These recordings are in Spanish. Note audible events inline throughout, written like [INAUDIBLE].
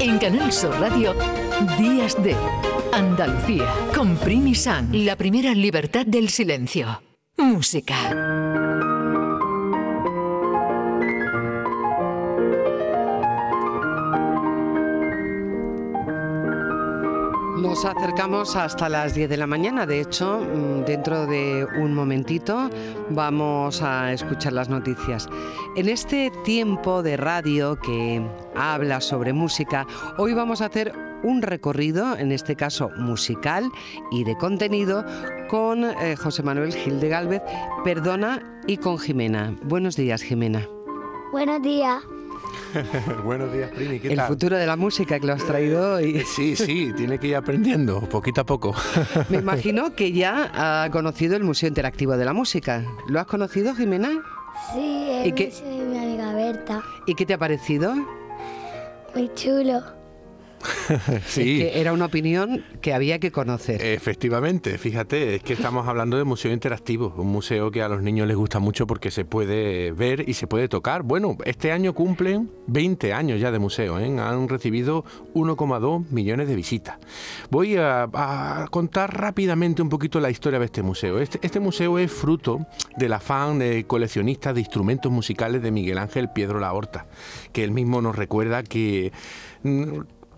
En Canal Sur Radio, Días de Andalucía, con Primi San, la primera libertad del silencio. Música. Nos acercamos hasta las 10 de la mañana. De hecho, mm, dentro de un momentito vamos a escuchar las noticias. En este tiempo de radio que habla sobre música, hoy vamos a hacer un recorrido, en este caso musical y de contenido, con eh, José Manuel Gil de Galvez, Perdona y con Jimena. Buenos días, Jimena. Buenos días. [LAUGHS] Buenos días, Primi. ¿Qué El tal? futuro de la música que lo has traído hoy. Sí, sí, tiene que ir aprendiendo, poquito a poco. Me [LAUGHS] imagino que ya ha conocido el Museo Interactivo de la Música. ¿Lo has conocido, Jimena? Sí, es ¿Y qué? de mi amiga Berta. ¿Y qué te ha parecido? Muy chulo. [LAUGHS] Sí. Es que era una opinión que había que conocer. Efectivamente, fíjate, es que estamos hablando de museo interactivo, un museo que a los niños les gusta mucho porque se puede ver y se puede tocar. Bueno, este año cumplen 20 años ya de museo, ¿eh? han recibido 1,2 millones de visitas. Voy a, a contar rápidamente un poquito la historia de este museo. Este, este museo es fruto del afán de coleccionista de instrumentos musicales de Miguel Ángel Piedro La Horta, que él mismo nos recuerda que...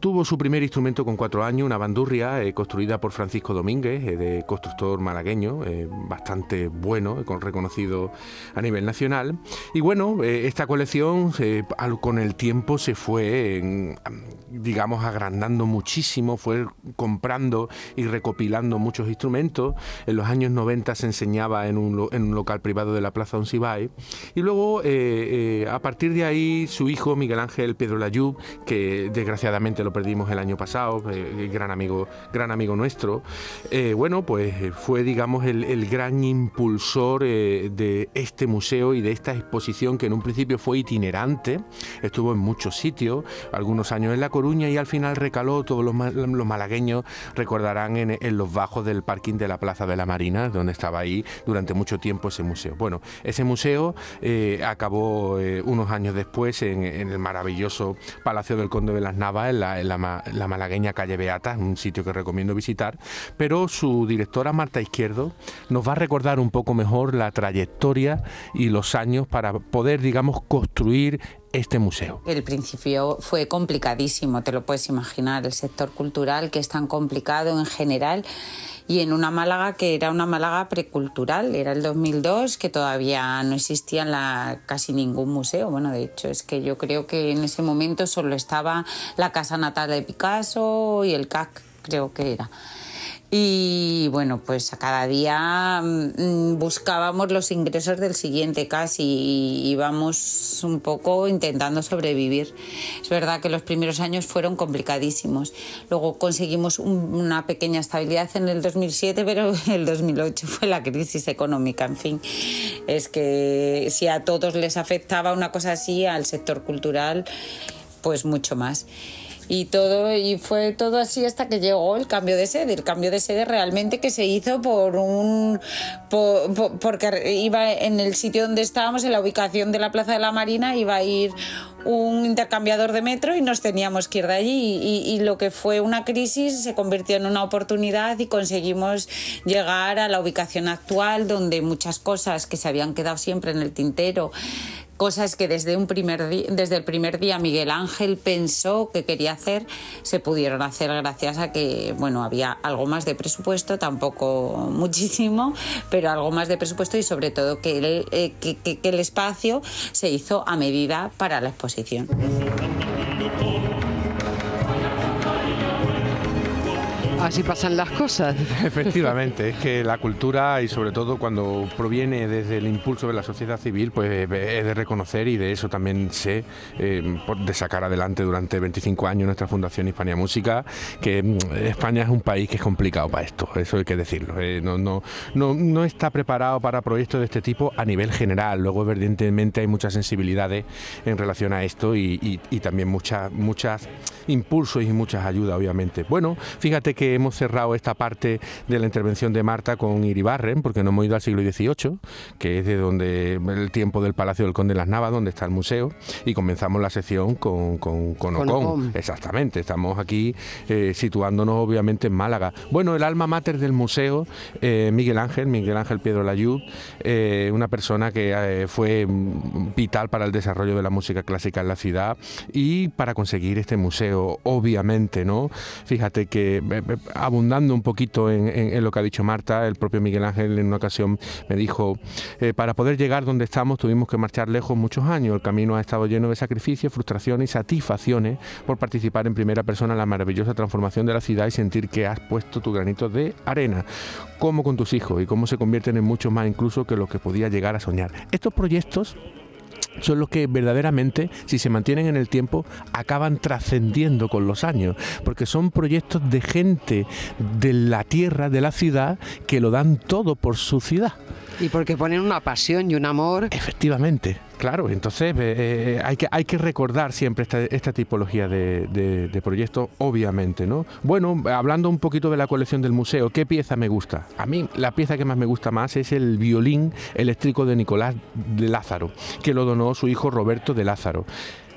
Tuvo su primer instrumento con cuatro años, una bandurria eh, construida por Francisco Domínguez, eh, de constructor malagueño, eh, bastante bueno, con reconocido a nivel nacional. Y bueno, esta colección con el tiempo se fue, digamos, agrandando muchísimo, fue comprando y recopilando muchos instrumentos. En los años 90 se enseñaba en un, en un local privado de la Plaza Oncibay. Y luego, a partir de ahí, su hijo Miguel Ángel Pedro Layub, que desgraciadamente lo perdimos el año pasado, eh, gran amigo, gran amigo nuestro, eh, bueno, pues eh, fue, digamos, el, gran impulsor eh, de este museo y de esta exposición que en un principio fue itinerante, estuvo en muchos sitios, algunos años en La Coruña y al final recaló, todos los, los malagueños recordarán en, los bajos del parking de la Plaza de la Marina, donde estaba ahí durante mucho tiempo ese museo. Bueno, ese museo acabó unos años después en, en el maravilloso Palacio del Conde de las Navas, en la, la la malagueña calle Beata, un sitio que recomiendo visitar, pero su directora Marta Izquierdo nos va a recordar un poco mejor la trayectoria y los años para poder, digamos, construir este museo. El principio fue complicadísimo, te lo puedes imaginar, el sector cultural que es tan complicado en general y en una Málaga que era una Málaga precultural, era el 2002 que todavía no existía la, casi ningún museo, bueno de hecho es que yo creo que en ese momento solo estaba la casa natal de Picasso y el CAC creo que era. Y bueno, pues a cada día mm, buscábamos los ingresos del siguiente casi y íbamos un poco intentando sobrevivir. Es verdad que los primeros años fueron complicadísimos. Luego conseguimos un- una pequeña estabilidad en el 2007, pero [LAUGHS] el 2008 fue la crisis económica. En fin, es que si a todos les afectaba una cosa así, al sector cultural, pues mucho más y todo y fue todo así hasta que llegó el cambio de sede. El cambio de sede realmente que se hizo por un por- por- porque iba en el sitio donde estábamos en la ubicación de la plaza de la marina iba a ir un intercambiador de metro y nos teníamos que ir de allí. Y- y lo que fue una crisis se convirtió en una oportunidad y conseguimos llegar a la ubicación actual donde muchas cosas que se habían quedado siempre en el tintero cosas que desde, un primer desde el primer día Miguel Ángel pensó que quería hacer, se pudieron hacer gracias a que bueno, había algo más de presupuesto, tampoco muchísimo, pero algo más de presupuesto y sobre todo que el, eh, que el espacio se hizo a medida para la exposición. Así pasan las cosas. [LAUGHS] Efectivamente, es que la cultura y sobre todo cuando proviene desde el impulso de la sociedad civil, pues eh, es de reconocer y de eso también sé eh, de sacar adelante durante 25 años nuestra Fundación Hispania Música, que mm, España es un país que es complicado para esto, eso hay que decirlo. eh, no, no, no, no está preparado para proyectos de este tipo a nivel general. Luego, evidentemente, hay muchas sensibilidades en relación a esto y- y también muchas, muchas impulsos y muchas ayudas, obviamente. Bueno, fíjate que hemos cerrado esta parte de la intervención de Marta con Iribarren, porque no hemos ido al siglo XVIII, que es de donde el tiempo del Palacio del Conde de las Navas, donde está el museo, y comenzamos la sección con, con, con Ocon. Exactamente, estamos aquí eh, situándonos obviamente en Málaga. Bueno, el alma mater del museo, eh, Miguel Ángel, Miguel Ángel Piedro Layud, eh, una persona que fue vital para el desarrollo de la música clásica en la ciudad y para conseguir este museo, obviamente, ¿no? Fíjate que abundando un poquito en, lo que ha dicho Marta, el propio Miguel Ángel en una ocasión me dijo, para poder llegar donde estamos tuvimos que marchar lejos muchos años, el camino ha estado lleno de sacrificios, frustraciones y satisfacciones por participar en primera persona en la maravillosa transformación de la ciudad y sentir que has puesto tu granito de arena, como con tus hijos y cómo se convierten en mucho más incluso que lo que podía llegar a soñar. Estos proyectos son los que verdaderamente, si se mantienen en el tiempo, acaban trascendiendo con los años, porque son proyectos de gente de la tierra, de la ciudad, que lo dan todo por su ciudad. Y porque ponen una pasión y un amor. Efectivamente. Claro, entonces eh, eh, hay, que, hay que recordar siempre esta, tipología de, proyectos, obviamente, ¿no? Bueno, hablando un poquito de la colección del museo, ¿qué pieza me gusta? A mí la pieza que más me gusta más es el violín eléctrico de Nicolás de Lázaro, que lo donó su hijo Roberto de Lázaro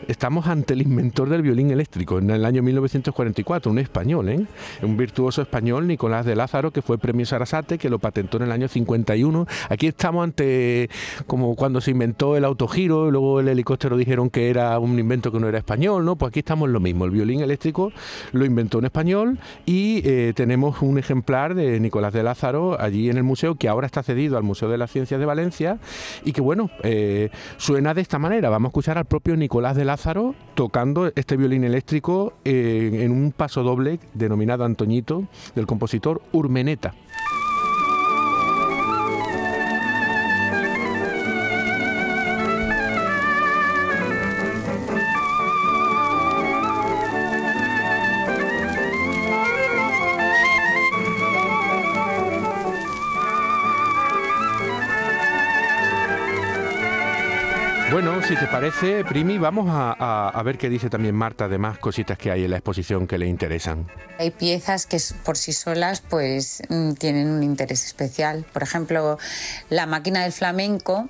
estamos ante el inventor del violín eléctrico en el año 1944, un español, ¿eh? un virtuoso español, Nicolás de Lázaro, que fue premio Sarasate, que lo patentó en el año 51. Aquí estamos ante como cuando se inventó el autogiro, luego el helicóptero dijeron que era un invento que no era español, ¿no? Pues aquí estamos lo mismo. El violín eléctrico lo inventó un español y eh, tenemos un ejemplar de Nicolás de Lázaro allí en el museo que ahora está cedido al Museo de las Ciencias de Valencia y que bueno, eh, suena de esta manera. Vamos a escuchar al propio Nicolás de Lázaro Lázaro tocando este violín eléctrico en un paso doble denominado Antoñito del compositor Urmeneta. Bueno, si te parece, Primi, vamos a, ver qué dice también Marta de más cositas que hay en la exposición que le interesan. Hay piezas que por sí solas pues mm, tienen un interés especial. Por ejemplo, la máquina del flamenco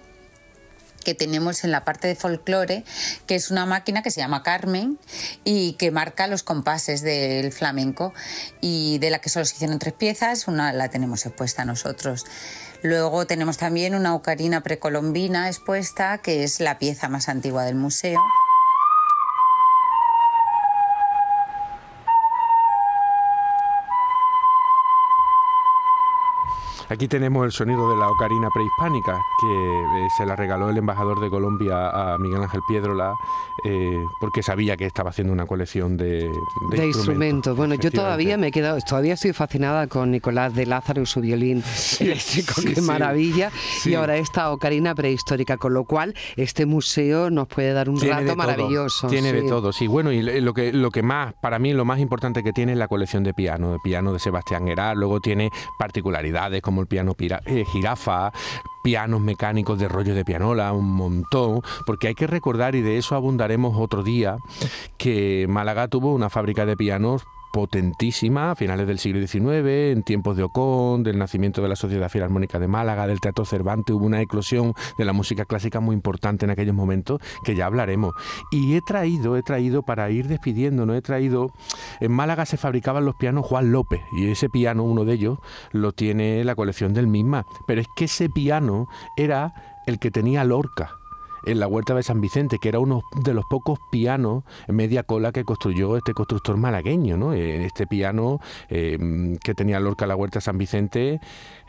que tenemos en la parte de folclore, que es una máquina que se llama Carmen y que marca los compases del flamenco y de la que solo se hicieron tres piezas, una la tenemos expuesta nosotros. Luego tenemos también una ocarina precolombina expuesta, que es la pieza más antigua del museo. Aquí tenemos el sonido de la ocarina prehispánica que eh, se la regaló el embajador de Colombia a Miguel Ángel Piedrola eh, porque sabía que estaba haciendo una colección de, instrumentos. Bueno, yo todavía me he quedado, todavía estoy fascinada con Nicolás de Lázaro y su violín [LAUGHS] eléctrico, qué maravilla. Y ahora esta ocarina prehistórica, con lo cual este museo nos puede dar un rato maravilloso. Tiene de todo, sí. Bueno, y lo que, lo que más, para mí, lo más importante que tiene es la colección de piano, de piano de Sebastián Herá, luego tiene particularidades como el piano eh, jirafa, pianos mecánicos de rollo de pianola, un montón, porque hay que recordar, y de eso abundaremos otro día, que Málaga tuvo una fábrica de pianos potentísima a finales del siglo XIX, en tiempos de Ocon, del nacimiento de la Sociedad Filarmónica de Málaga, del Teatro Cervantes, hubo una eclosión de la música clásica muy importante en aquellos momentos, que ya hablaremos. Y he traído, he traído para ir despidiéndonos, he traído, en Málaga se fabricaban los pianos Juan López, y ese piano, uno de ellos, lo tiene la colección del misma, pero es que ese piano era el que tenía Lorca en la Huerta de San Vicente, que era uno de los pocos pianos en media cola que construyó este constructor malagueño, ¿no? Eh, este piano eh, que tenía Lorca la Huerta de San Vicente,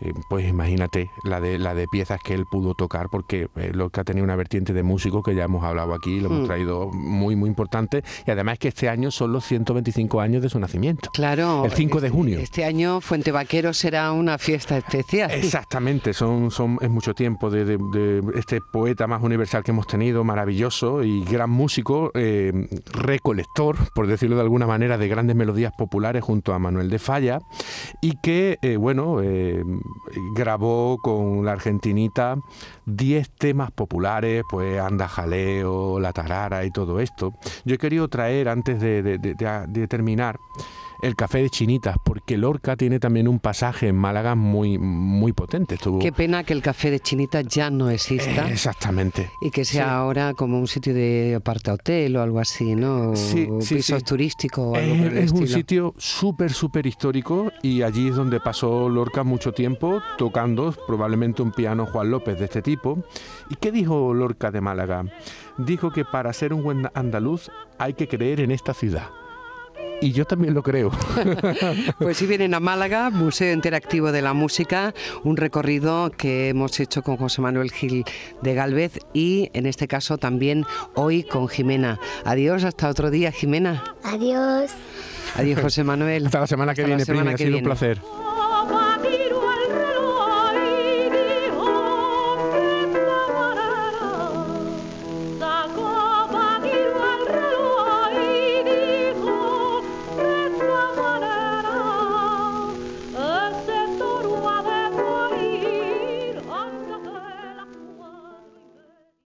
eh, pues imagínate la de, la de piezas que él pudo tocar, porque Lorca tenía una vertiente de músico que ya hemos hablado aquí, lo hemos hmm. traído muy, muy importante, y además que este año son los 125 años de su nacimiento. Claro. El 5 de junio. Este año Fuente Vaquero será una fiesta especial. Exactamente, son, son, es mucho tiempo de, de este poeta más universal que hemos tenido, maravilloso y gran músico, eh, recolector, por decirlo de alguna manera, de grandes melodías populares junto a Manuel de Falla y que, eh, bueno, eh, grabó con la argentinita 10 temas populares, pues Anda Jaleo, La Tarara y todo esto. Yo he querido traer, antes de, terminar, el café de Chinitas, porque Lorca tiene también un pasaje en Málaga muy, muy potente. Estuvo... Qué pena que el café de Chinita ya no exista. Exactamente. Y que sea Sí. ahora como un sitio de aparta hotel o algo así, ¿no? O Sí, sí, pisos sí. turísticos o algo Es, por el es un sitio súper, súper histórico y allí es donde pasó Lorca mucho tiempo tocando probablemente un piano Juan López de este tipo. ¿Y qué dijo Lorca de Málaga? Dijo que para ser un buen andaluz hay que creer en esta ciudad. Y yo también lo creo. [LAUGHS] Pues si vienen a Málaga, Museo Interactivo de la Música, un recorrido que hemos hecho con José Manuel Gil de Galvez y en este caso también hoy con Jimena. Adiós, hasta otro día, Jimena. Adiós. Adiós, José Manuel. Hasta la semana que Hasta la viene, Primi, ha sido un placer.